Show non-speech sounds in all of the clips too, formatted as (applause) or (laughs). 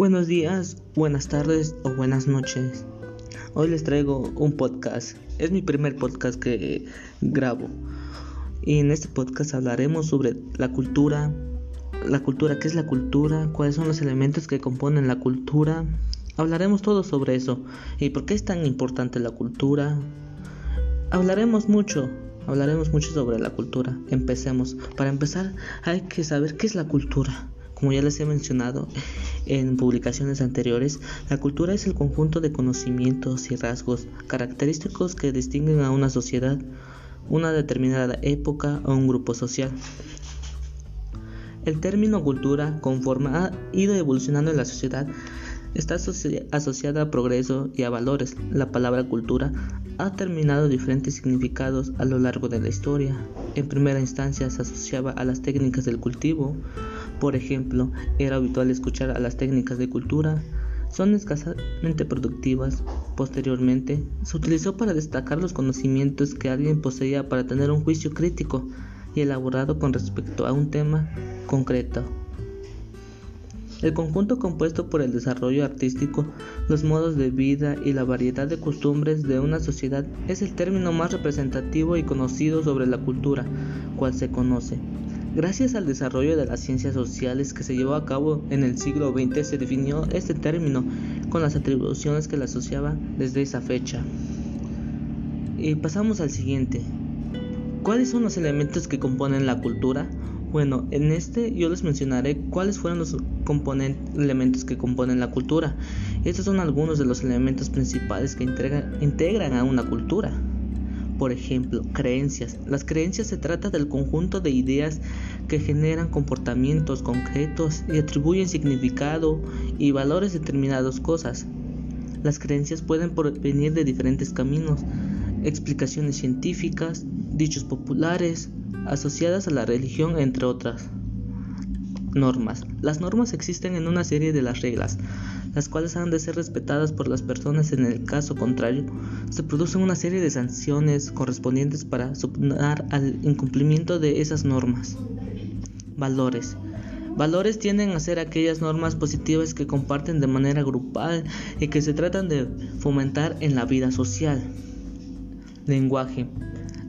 Buenos días, buenas tardes o buenas noches. Hoy les traigo un podcast. Es mi primer podcast que grabo. Y en este podcast hablaremos sobre la cultura, la cultura, qué es la cultura, cuáles son los elementos que componen la cultura. Hablaremos todo sobre eso y por qué es tan importante la cultura. Hablaremos mucho, hablaremos mucho sobre la cultura. Empecemos. Para empezar, hay que saber qué es la cultura. Como ya les he mencionado en publicaciones anteriores, la cultura es el conjunto de conocimientos y rasgos característicos que distinguen a una sociedad, una determinada época o un grupo social. El término cultura, conforme ha ido evolucionando en la sociedad, está asociada a progreso y a valores. La palabra cultura ha terminado diferentes significados a lo largo de la historia. En primera instancia se asociaba a las técnicas del cultivo, por ejemplo, era habitual escuchar a las técnicas de cultura, son escasamente productivas. Posteriormente, se utilizó para destacar los conocimientos que alguien poseía para tener un juicio crítico y elaborado con respecto a un tema concreto. El conjunto compuesto por el desarrollo artístico, los modos de vida y la variedad de costumbres de una sociedad es el término más representativo y conocido sobre la cultura, cual se conoce. Gracias al desarrollo de las ciencias sociales que se llevó a cabo en el siglo XX se definió este término con las atribuciones que le asociaba desde esa fecha. Y pasamos al siguiente. ¿Cuáles son los elementos que componen la cultura? Bueno, en este yo les mencionaré cuáles fueron los elementos que componen la cultura. Estos son algunos de los elementos principales que integran a una cultura. Por ejemplo, creencias. Las creencias se trata del conjunto de ideas que generan comportamientos concretos y atribuyen significado y valores a determinadas cosas. Las creencias pueden provenir de diferentes caminos, explicaciones científicas, dichos populares, asociadas a la religión, entre otras. Normas. Las normas existen en una serie de las reglas, las cuales han de ser respetadas por las personas. En el caso contrario, se producen una serie de sanciones correspondientes para supnar al incumplimiento de esas normas. Valores. Valores tienden a ser aquellas normas positivas que comparten de manera grupal y que se tratan de fomentar en la vida social. Lenguaje.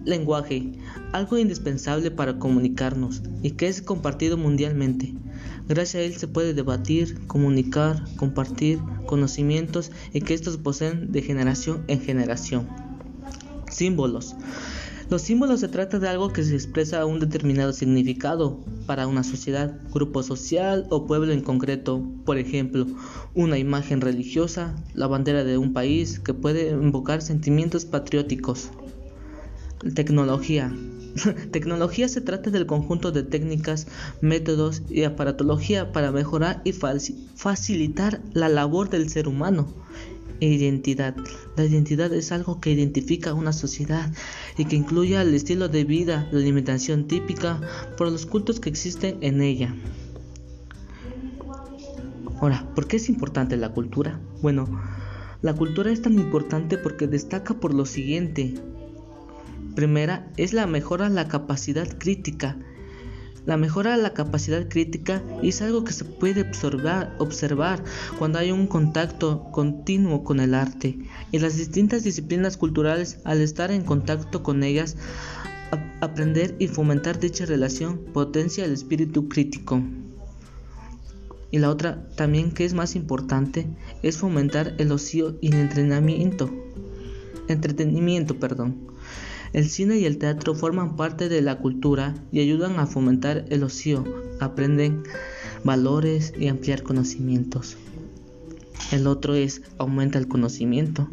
Lenguaje, algo indispensable para comunicarnos y que es compartido mundialmente. Gracias a él se puede debatir, comunicar, compartir conocimientos y que estos poseen de generación en generación. Símbolos. Los símbolos se trata de algo que se expresa un determinado significado para una sociedad, grupo social o pueblo en concreto. Por ejemplo, una imagen religiosa, la bandera de un país que puede invocar sentimientos patrióticos. Tecnología. (laughs) Tecnología se trata del conjunto de técnicas, métodos y aparatología para mejorar y facilitar la labor del ser humano. Identidad. La identidad es algo que identifica a una sociedad y que incluye el estilo de vida, la alimentación típica por los cultos que existen en ella. Ahora, ¿por qué es importante la cultura? Bueno, la cultura es tan importante porque destaca por lo siguiente. Primera es la mejora de la capacidad crítica. La mejora de la capacidad crítica es algo que se puede observar, observar cuando hay un contacto continuo con el arte y las distintas disciplinas culturales al estar en contacto con ellas aprender y fomentar dicha relación potencia el espíritu crítico. Y la otra también que es más importante es fomentar el ocio y el entrenamiento. Entretenimiento, perdón. El cine y el teatro forman parte de la cultura y ayudan a fomentar el ocio, aprenden valores y ampliar conocimientos. El otro es aumenta el conocimiento.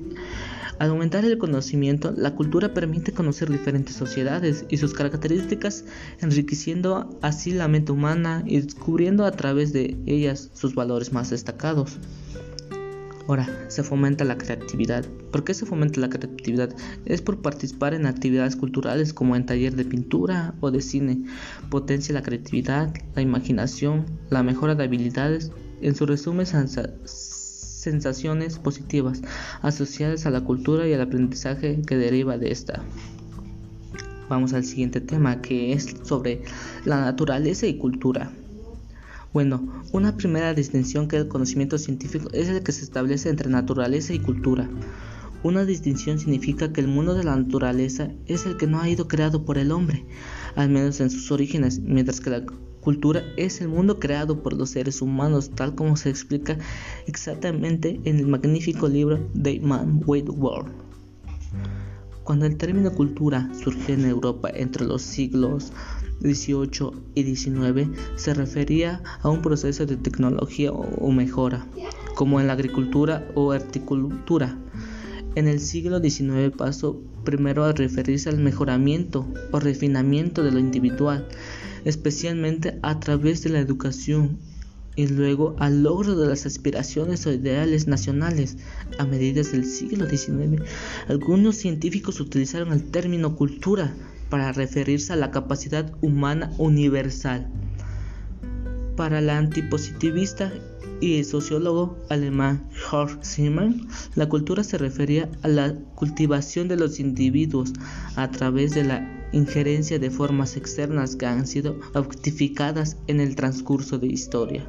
Al aumentar el conocimiento, la cultura permite conocer diferentes sociedades y sus características, enriqueciendo así la mente humana y descubriendo a través de ellas sus valores más destacados. Ahora, se fomenta la creatividad. ¿Por qué se fomenta la creatividad? Es por participar en actividades culturales como en taller de pintura o de cine. Potencia la creatividad, la imaginación, la mejora de habilidades. En su resumen, sensaciones positivas asociadas a la cultura y al aprendizaje que deriva de esta. Vamos al siguiente tema que es sobre la naturaleza y cultura. Bueno, una primera distinción que el conocimiento científico es el que se establece entre naturaleza y cultura. Una distinción significa que el mundo de la naturaleza es el que no ha ido creado por el hombre, al menos en sus orígenes, mientras que la cultura es el mundo creado por los seres humanos, tal como se explica exactamente en el magnífico libro The Man Wide World. Cuando el término cultura surgió en Europa entre los siglos 18 y 19 se refería a un proceso de tecnología o mejora, como en la agricultura o horticultura. En el siglo XIX pasó primero a referirse al mejoramiento o refinamiento de lo individual, especialmente a través de la educación, y luego al logro de las aspiraciones o ideales nacionales. A mediados del siglo XIX, algunos científicos utilizaron el término cultura para referirse a la capacidad humana universal. Para la antipositivista y el sociólogo alemán Horst Zimmermann, la cultura se refería a la cultivación de los individuos a través de la injerencia de formas externas que han sido objetificadas en el transcurso de historia.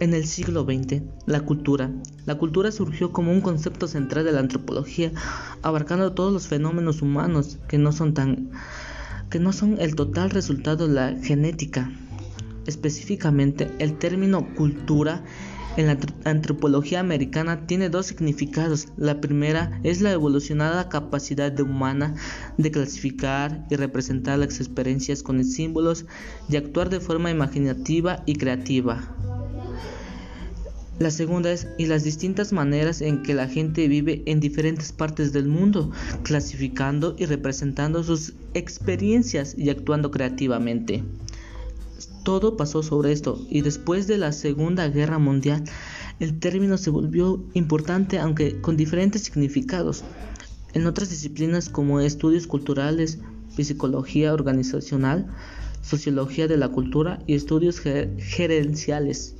En el siglo XX, la cultura. La cultura surgió como un concepto central de la antropología, abarcando todos los fenómenos humanos que no son tan que no son el total resultado de la genética. Específicamente, el término cultura en la antropología americana tiene dos significados. La primera es la evolucionada capacidad humana de clasificar y representar las experiencias con símbolos y actuar de forma imaginativa y creativa. La segunda es y las distintas maneras en que la gente vive en diferentes partes del mundo, clasificando y representando sus experiencias y actuando creativamente. Todo pasó sobre esto y después de la Segunda Guerra Mundial el término se volvió importante aunque con diferentes significados. En otras disciplinas como estudios culturales, psicología organizacional, sociología de la cultura y estudios gerenciales.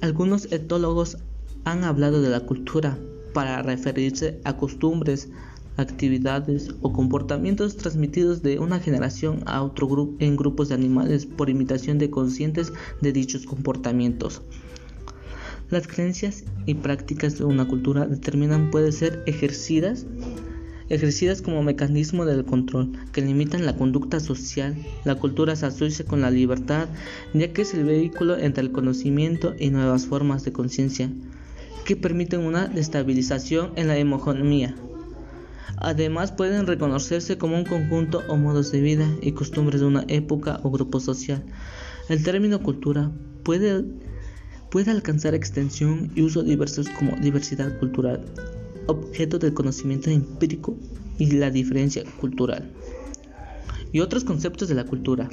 Algunos etólogos han hablado de la cultura para referirse a costumbres, actividades o comportamientos transmitidos de una generación a otro grupo en grupos de animales por imitación de conscientes de dichos comportamientos. Las creencias y prácticas de una cultura determinan pueden ser ejercidas ejercidas como mecanismo del control que limitan la conducta social. La cultura se asocia con la libertad, ya que es el vehículo entre el conocimiento y nuevas formas de conciencia que permiten una destabilización en la hegemonía. Además pueden reconocerse como un conjunto o modos de vida y costumbres de una época o grupo social. El término cultura puede, alcanzar extensión y uso diversos como diversidad cultural, objeto del conocimiento empírico y la diferencia cultural. Y otros conceptos de la cultura.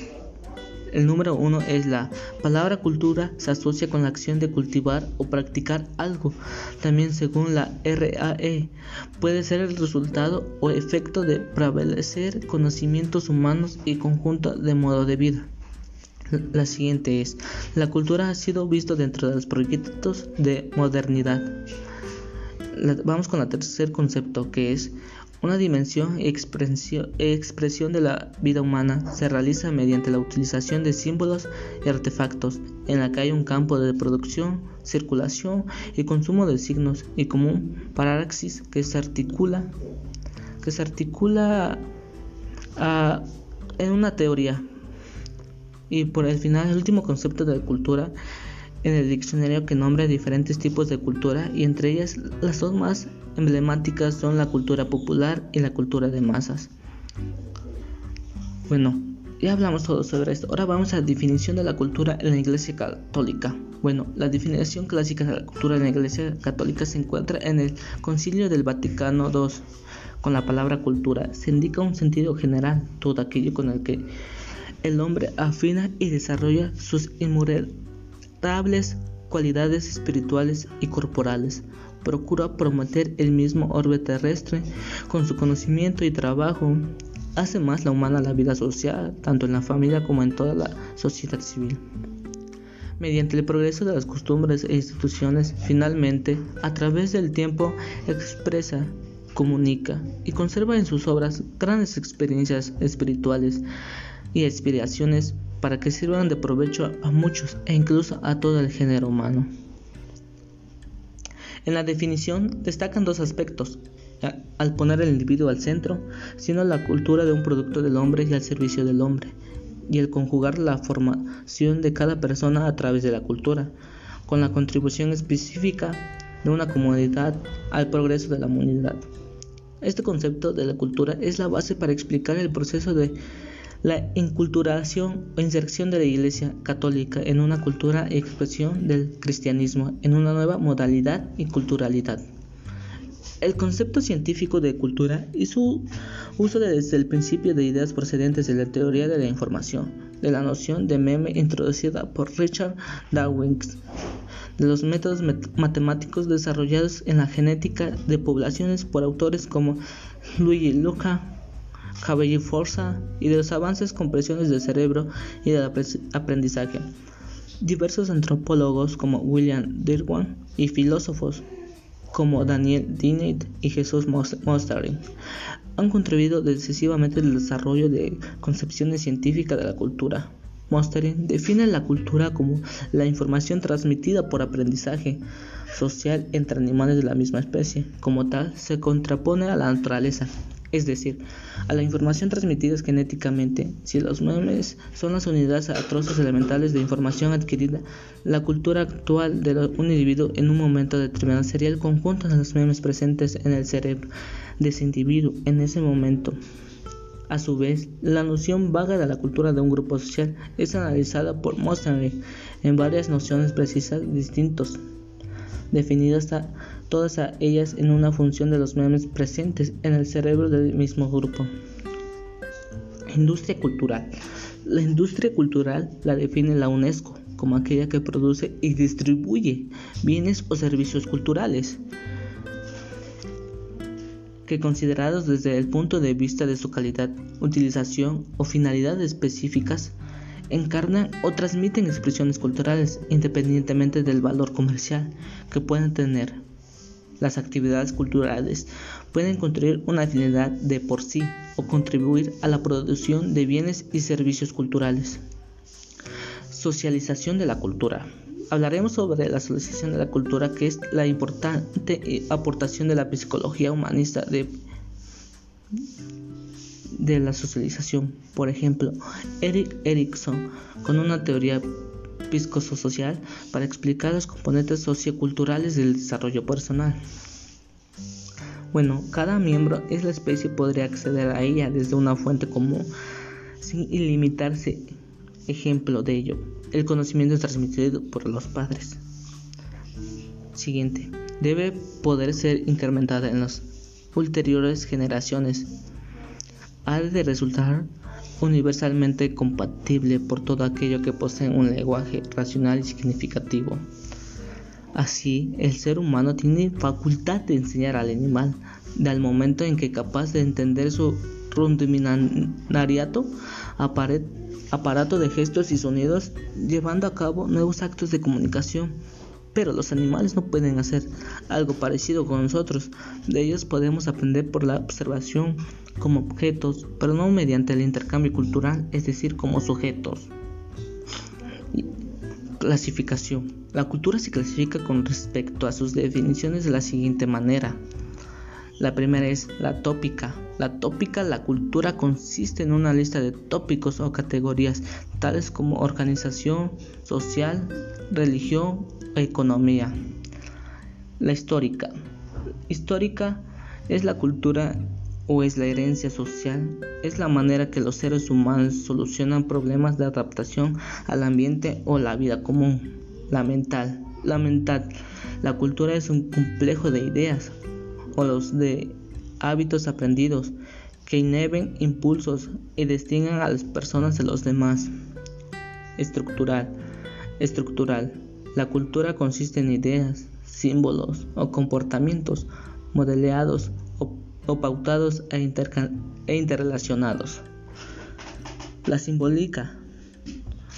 El número uno es la palabra cultura se asocia con la acción de cultivar o practicar algo. También según la RAE puede ser el resultado o efecto de prevalecer conocimientos humanos y conjunto de modo de vida. La siguiente es, la cultura ha sido visto dentro de los proyectos de modernidad vamos con el tercer concepto que es una dimensión y expresión de la vida humana se realiza mediante la utilización de símbolos y artefactos en la que hay un campo de producción, circulación y consumo de signos y común paráxis que se articula que se articula en una teoría. Y por el final el último concepto de cultura en el diccionario que nombra diferentes tipos de cultura y entre ellas las dos más emblemáticas son la cultura popular y la cultura de masas. Bueno, ya hablamos todo sobre esto. Ahora vamos a la definición de la cultura en la Iglesia Católica. Bueno, la definición clásica de la cultura en la Iglesia Católica se encuentra en el Concilio del Vaticano II. Con la palabra cultura se indica un sentido general, todo aquello con el que el hombre afina y desarrolla sus inmoralidades cualidades espirituales y corporales. Procura prometer el mismo orbe terrestre con su conocimiento y trabajo. Hace más la humana la vida social, tanto en la familia como en toda la sociedad civil. Mediante el progreso de las costumbres e instituciones, finalmente, a través del tiempo, expresa, comunica y conserva en sus obras grandes experiencias espirituales y aspiraciones para que sirvan de provecho a muchos e incluso a todo el género humano. En la definición destacan dos aspectos, al poner el individuo al centro, sino la cultura de un producto del hombre y al servicio del hombre, y el conjugar la formación de cada persona a través de la cultura, con la contribución específica de una comunidad al progreso de la humanidad. Este concepto de la cultura es la base para explicar el proceso de la inculturación o inserción de la Iglesia Católica en una cultura y expresión del cristianismo en una nueva modalidad y culturalidad. El concepto científico de cultura y su uso desde el principio de ideas procedentes de la teoría de la información, de la noción de meme introducida por Richard Darwin, de los métodos matemáticos desarrollados en la genética de poblaciones por autores como Luigi Luca, Cabelli Forza y de los avances con presiones del cerebro y del aprendizaje. Diversos antropólogos como William Dirwan y filósofos como Daniel Dennett y Jesús Mostering han contribuido decisivamente al desarrollo de concepciones científicas de la cultura. Mostering define la cultura como la información transmitida por aprendizaje social entre animales de la misma especie. Como tal, se contrapone a la naturaleza, es decir, a la información transmitida genéticamente. Si los memes son las unidades atroces elementales de información adquirida, la cultura actual de un individuo en un momento determinado sería el conjunto de los memes presentes en el cerebro de ese individuo en ese momento. A su vez, la noción vaga de la cultura de un grupo social es analizada por Mostering en varias nociones precisas distintas, definidas a todas ellas en una función de los memes presentes en el cerebro del mismo grupo. Industria cultural. La industria cultural la define la UNESCO como aquella que produce y distribuye bienes o servicios culturales que considerados desde el punto de vista de su calidad, utilización o finalidad específicas, encarnan o transmiten expresiones culturales independientemente del valor comercial que puedan tener. Las actividades culturales pueden construir una finalidad de por sí o contribuir a la producción de bienes y servicios culturales. Socialización de la cultura. Hablaremos sobre la socialización de la cultura, que es la importante aportación de la psicología humanista de, de la socialización. Por ejemplo, Eric Erikson, con una teoría psicosocial para explicar los componentes socioculturales del desarrollo personal. Bueno, cada miembro es la especie podría acceder a ella desde una fuente común sin ilimitarse. Ejemplo de ello, el conocimiento es transmitido por los padres. Siguiente. Debe poder ser incrementada en las ulteriores generaciones. Ha de resultar universalmente compatible por todo aquello que posee un lenguaje racional y significativo. Así, el ser humano tiene facultad de enseñar al animal, del momento en que capaz de entender su rudimentariato aparato de gestos y sonidos, llevando a cabo nuevos actos de comunicación. Pero los animales no pueden hacer algo parecido con nosotros. De ellos podemos aprender por la observación como objetos, pero no mediante el intercambio cultural, es decir, como sujetos. Clasificación. La cultura se clasifica con respecto a sus definiciones de la siguiente manera. La primera es la tópica. La tópica, la cultura consiste en una lista de tópicos o categorías, tales como organización social, religión o economía. La histórica. Histórica es la cultura o es la herencia social, es la manera que los seres humanos solucionan problemas de adaptación al ambiente o la vida común. La mental. La mental. La cultura es un complejo de ideas, o los de hábitos aprendidos que inhiben impulsos y distinguen a las personas de los demás. Estructural. Estructural. La cultura consiste en ideas, símbolos o comportamientos modeleados o, pautados e, e interrelacionados. La simbólica.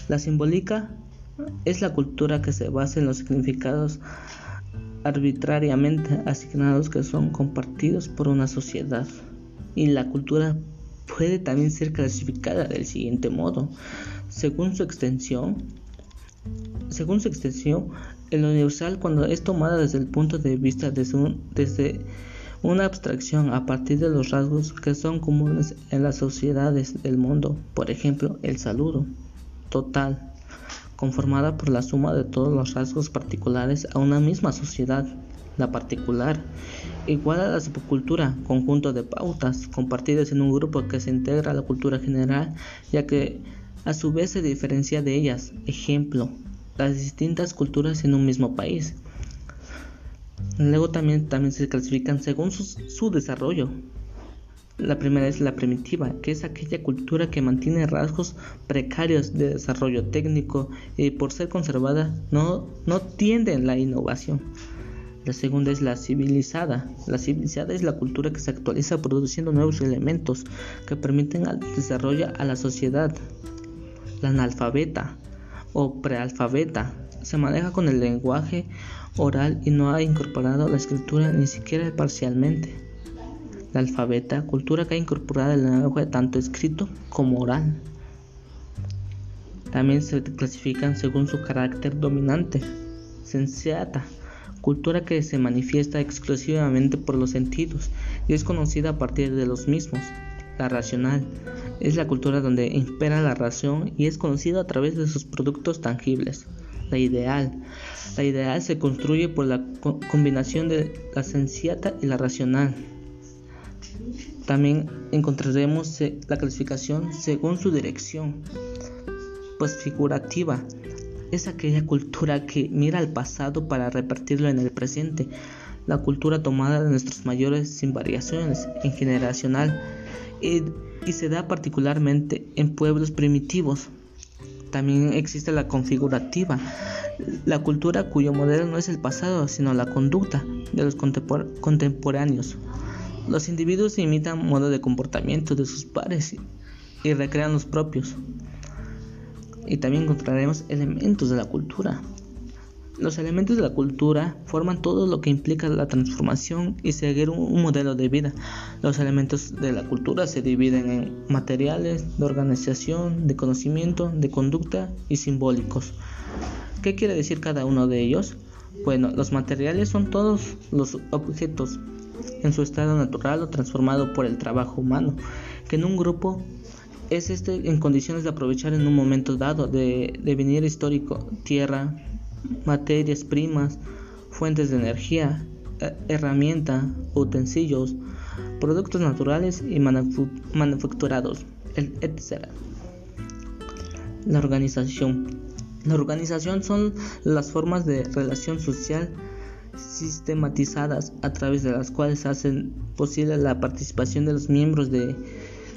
La simbólica es la cultura que se basa en los significados arbitrariamente asignados que son compartidos por una sociedad. Y la cultura puede también ser clasificada del siguiente modo. Según su extensión, según su extensión, el universal cuando es tomada desde el punto de vista de desde una abstracción a partir de los rasgos que son comunes en las sociedades del mundo, por ejemplo, el saludo total, conformada por la suma de todos los rasgos particulares a una misma sociedad, la particular, igual a la subcultura, conjunto de pautas compartidas en un grupo que se integra a la cultura general, ya que a su vez se diferencia de ellas, ejemplo, las distintas culturas en un mismo país. Luego también, también se clasifican según su, desarrollo. La primera es la primitiva, que es aquella cultura que mantiene rasgos precarios de desarrollo técnico y por ser conservada no, no tiende en la innovación. La segunda es la civilizada. La civilizada es la cultura que se actualiza produciendo nuevos elementos que permiten el desarrollo a la sociedad. La analfabeta o prealfabeta se maneja con el lenguaje oral y no ha incorporado la escritura ni siquiera parcialmente. La alfabeta, cultura que ha incorporado el lenguaje tanto escrito como oral. También se clasifican según su carácter dominante. Sensata, cultura que se manifiesta exclusivamente por los sentidos y es conocida a partir de los mismos. La racional es la cultura donde impera la razón y es conocida a través de sus productos tangibles. La ideal. La ideal se construye por la combinación de la sensiata y la racional. También encontraremos la clasificación según su dirección. Pues figurativa es aquella cultura que mira al pasado para repartirlo en el presente. La cultura tomada de nuestros mayores sin variaciones en generacional y, se da particularmente en pueblos primitivos. También existe la configurativa, la cultura cuyo modelo no es el pasado, sino la conducta de los contemporáneos. Los individuos imitan modo de comportamiento de sus pares y recrean los propios. Y también encontraremos elementos de la cultura, los elementos de la cultura forman todo lo que implica la transformación y seguir un, modelo de vida. Los elementos de la cultura se dividen en materiales, de organización, de conocimiento, de conducta y simbólicos. ¿Qué quiere decir cada uno de ellos? Bueno, los materiales son todos los objetos en su estado natural o transformado por el trabajo humano, que en un grupo es este en condiciones de aprovechar en un momento dado de devenir histórico tierra, materias primas, fuentes de energía, eh, herramientas, utensilios, productos naturales y manufacturados, etc. La organización. La organización son las formas de relación social sistematizadas a través de las cuales hacen posible la participación de los miembros de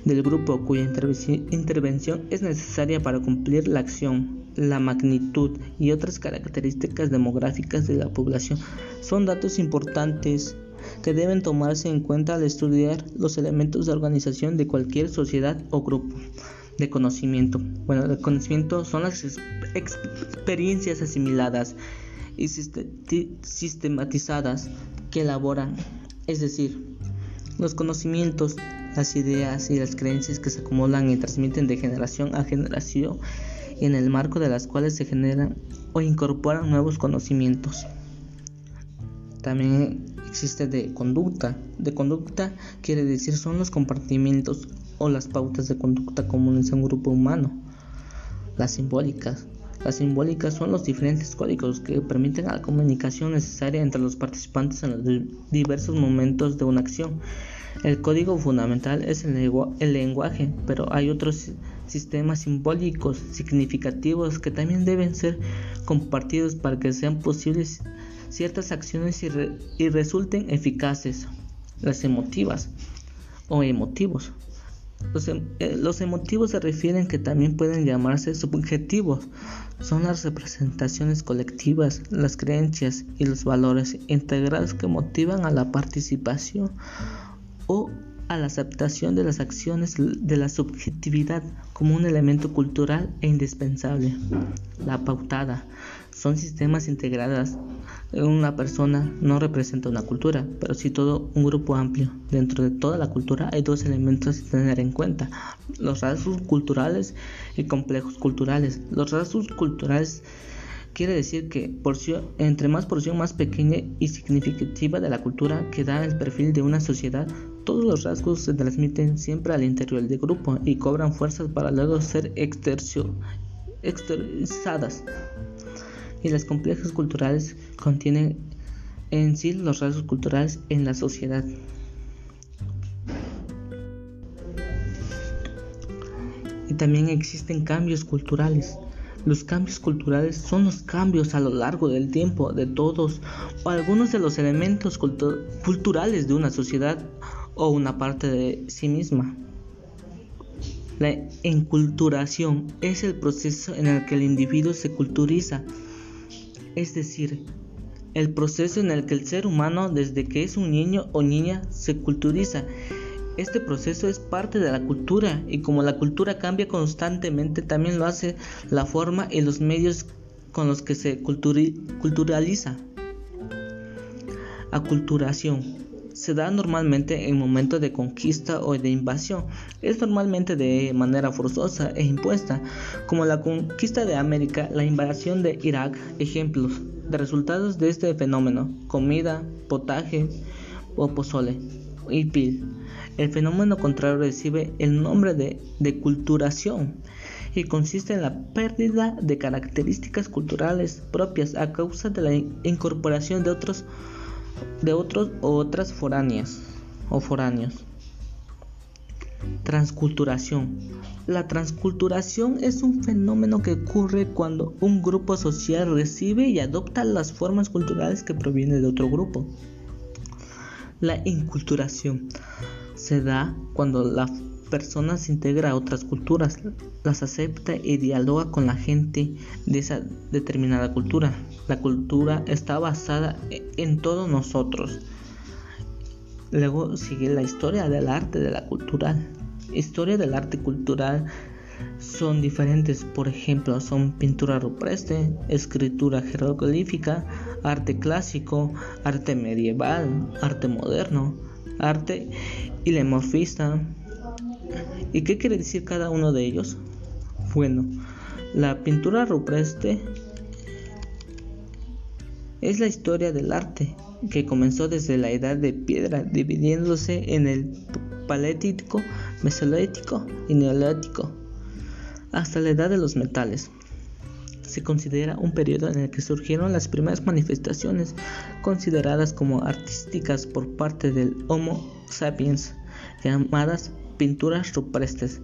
del grupo cuya intervención es necesaria para cumplir la acción, la magnitud y otras características demográficas de la población son datos importantes que deben tomarse en cuenta al estudiar los elementos de organización de cualquier sociedad o grupo de conocimiento. Bueno, el conocimiento son las experiencias asimiladas y sistematizadas que elaboran, es decir, los conocimientos las ideas y las creencias que se acumulan y transmiten de generación a generación y en el marco de las cuales se generan o incorporan nuevos conocimientos. También existe de conducta. De conducta quiere decir son los compartimientos o las pautas de conducta comunes en un grupo humano. Las simbólicas. Las simbólicas son los diferentes códigos que permiten la comunicación necesaria entre los participantes en los diversos momentos de una acción el código fundamental es el, lenguaje, pero hay otros sistemas simbólicos significativos que también deben ser compartidos para que sean posibles ciertas acciones y, resulten eficaces. Las emotivas o emotivos. Los, em, eh, los, emotivos se refieren que también pueden llamarse subjetivos. Son las representaciones colectivas, las creencias y los valores integrales que motivan a la participación o a la aceptación de las acciones de la subjetividad como un elemento cultural e indispensable. La pautada son sistemas integrados. Una persona no representa una cultura, pero sí todo un grupo amplio. Dentro de toda la cultura hay dos elementos a tener en cuenta, los rasgos culturales y complejos culturales. Los rasgos culturales quiere decir que porción, entre más porción más pequeña y significativa de la cultura que da el perfil de una sociedad, todos los rasgos se transmiten siempre al interior del grupo y cobran fuerzas para luego ser exteriorizadas. Y las complejas culturales contienen en sí los rasgos culturales en la sociedad. Y también existen cambios culturales. Los cambios culturales son los cambios a lo largo del tiempo de todos o algunos de los elementos culturales de una sociedad o una parte de sí misma. La enculturación es el proceso en el que el individuo se culturiza, es decir, el proceso en el que el ser humano desde que es un niño o niña se culturiza este proceso es parte de la cultura y como la cultura cambia constantemente, también lo hace la forma y los medios con los que se culturaliza. Aculturación se da normalmente en momentos de conquista o de invasión. Es normalmente de manera forzosa e impuesta, como la conquista de América, la invasión de Irak. Ejemplos de resultados de este fenómeno: comida, potaje o pozole y pil. El fenómeno contrario recibe el nombre de deculturación y consiste en la pérdida de características culturales propias a causa de la incorporación de otros de otros o otras foráneas o foráneos. Transculturación. La transculturación es un fenómeno que ocurre cuando un grupo social recibe y adopta las formas culturales que provienen de otro grupo. La inculturación se da cuando la persona se integra a otras culturas, las acepta y dialoga con la gente de esa determinada cultura. La cultura está basada en todos nosotros. Luego sigue la historia del arte de la cultural. Historia del arte cultural son diferentes, por ejemplo, son pintura rupestre, escritura jeroglífica, arte clásico, arte medieval, arte moderno, arte ilemorfista. ¿Y qué quiere decir cada uno de ellos? Bueno, la pintura rupestre es la historia del arte que comenzó desde la edad de piedra, dividiéndose en el paleolítico, mesolítico y neolítico, hasta la edad de los metales se considera un periodo en el que surgieron las primeras manifestaciones consideradas como artísticas por parte del Homo sapiens, llamadas pinturas rupestres,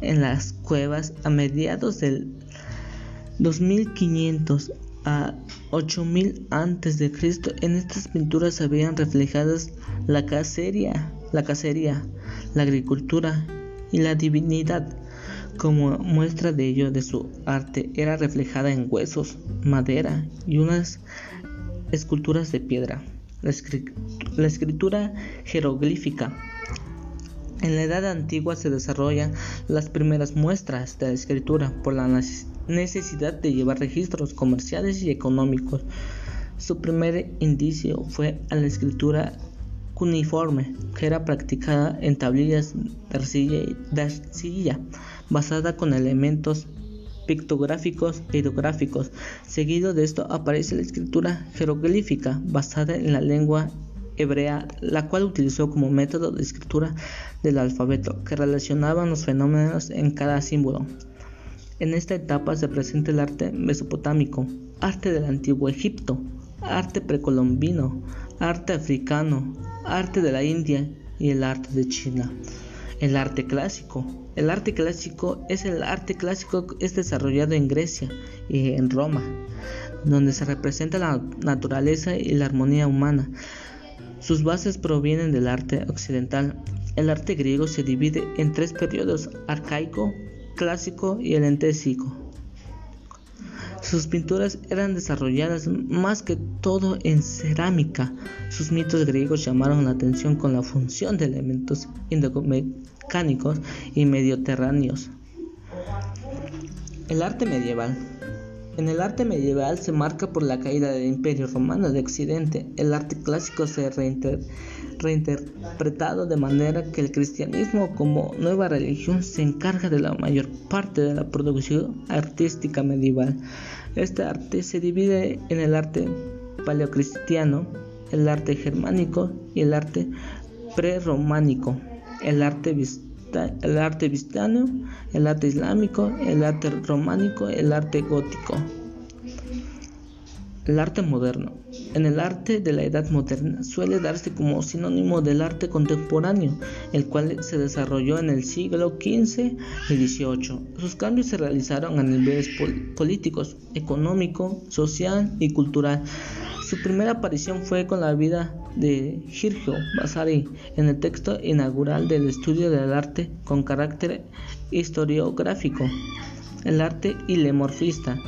en las cuevas a mediados del 2500 a 8000 antes de Cristo. En estas pinturas habían reflejadas la cacería, la cacería, la agricultura y la divinidad. Como muestra de ello de su arte era reflejada en huesos, madera y unas esculturas de piedra. La, escritura jeroglífica. En la Edad Antigua se desarrollan las primeras muestras de la escritura por la necesidad de llevar registros comerciales y económicos. Su primer indicio fue a la escritura cuneiforme, que era practicada en tablillas de arcilla, basada con elementos pictográficos e hidrográficos. Seguido de esto aparece la escritura jeroglífica, basada en la lengua hebrea, la cual utilizó como método de escritura del alfabeto, que relacionaba los fenómenos en cada símbolo. En esta etapa se presenta el arte mesopotámico, arte del antiguo Egipto, arte precolombino, arte africano, arte de la India y el arte de China. El arte clásico. El arte clásico es el arte clásico es desarrollado en Grecia y en Roma, donde se representa la naturaleza y la armonía humana. Sus bases provienen del arte occidental. El arte griego se divide en tres periodos: arcaico, clásico y helentésico. Sus pinturas eran desarrolladas más que todo en cerámica. Sus mitos griegos llamaron la atención con la función de elementos mecánicos y mediterráneos. El arte medieval. En el arte medieval se marca por la caída del Imperio Romano de Occidente. El arte clásico se reinter reinterpretado de manera que el cristianismo como nueva religión se encarga de la mayor parte de la producción artística medieval. Este arte se divide en el arte paleocristiano, el arte germánico y el arte prerománico, el arte el arte el arte islámico, el arte románico, el arte gótico. El arte moderno. En el arte de la edad moderna suele darse como sinónimo del arte contemporáneo, el cual se desarrolló en el siglo XV y XVIII. Sus cambios se realizaron a niveles políticos, económico, social y cultural. Su primera aparición fue con la vida de Giorgio Vasari en el texto inaugural del estudio del arte con carácter historiográfico, el arte ilemorfista.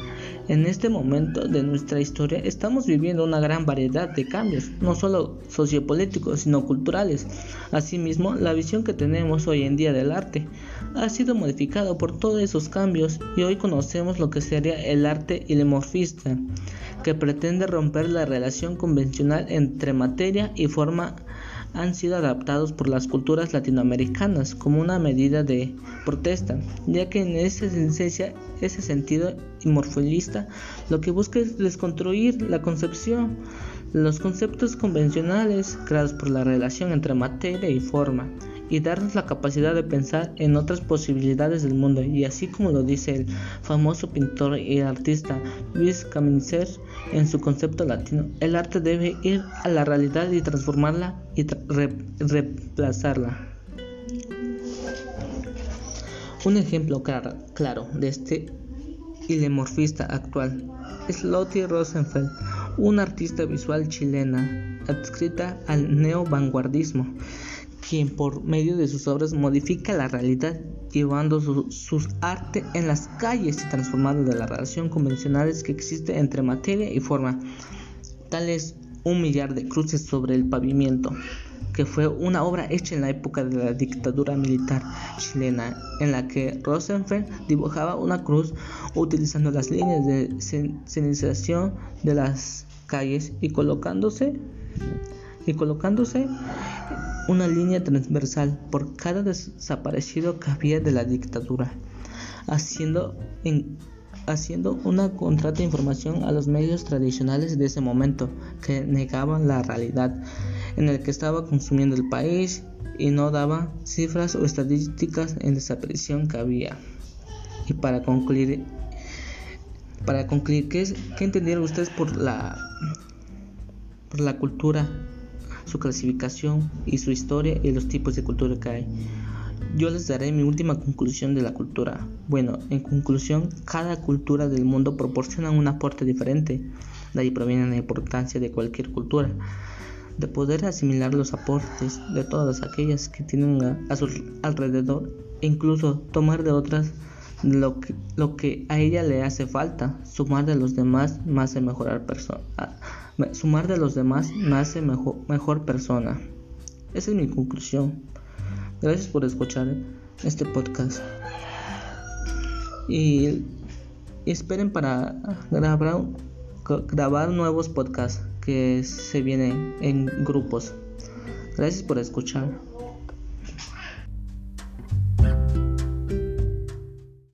En este momento de nuestra historia estamos viviendo una gran variedad de cambios, no solo sociopolíticos, sino culturales. Asimismo, la visión que tenemos hoy en día del arte ha sido modificada por todos esos cambios y hoy conocemos lo que sería el arte ilemorfista, que pretende romper la relación convencional entre materia y forma han sido adaptados por las culturas latinoamericanas como una medida de protesta, ya que en esencia, ese sentido morfolista lo que busca es desconstruir la concepción, los conceptos convencionales creados por la relación entre materia y forma y darnos la capacidad de pensar en otras posibilidades del mundo. Y así como lo dice el famoso pintor y artista Luis Camincer en su concepto latino, el arte debe ir a la realidad y transformarla y reemplazarla. Un ejemplo claro, claro de este ilemorfista actual es Lottie Rosenfeld, una artista visual chilena adscrita al neovanguardismo quien por medio de sus obras modifica la realidad, llevando su, sus arte en las calles y transformando de la relación convencionales que existe entre materia y forma. Tal es un millar de cruces sobre el pavimento, que fue una obra hecha en la época de la dictadura militar chilena, en la que Rosenfeld dibujaba una cruz utilizando las líneas de señalización de las calles y colocándose y colocándose una línea transversal por cada desaparecido que había de la dictadura, haciendo, haciendo una contrata información a los medios tradicionales de ese momento que negaban la realidad en el que estaba consumiendo el país y no daba cifras o estadísticas en desaparición que había. Y para concluir, para concluir, ¿qué, qué entendieron ustedes por la, por la cultura su clasificación y su historia y los tipos de cultura que hay. Yo les daré mi última conclusión de la cultura. Bueno, en conclusión, cada cultura del mundo proporciona un aporte diferente. De ahí proviene la importancia de cualquier cultura, de poder asimilar los aportes de todas aquellas que tienen a, su alrededor e incluso tomar de otras lo que, lo que a ella le hace falta, sumar de los demás más de mejorar persona Sumar de los demás me hace mejor, mejor persona. Esa es mi conclusión. Gracias por escuchar este podcast. Y, esperen para grabar nuevos podcasts que se vienen en grupos. Gracias por escuchar.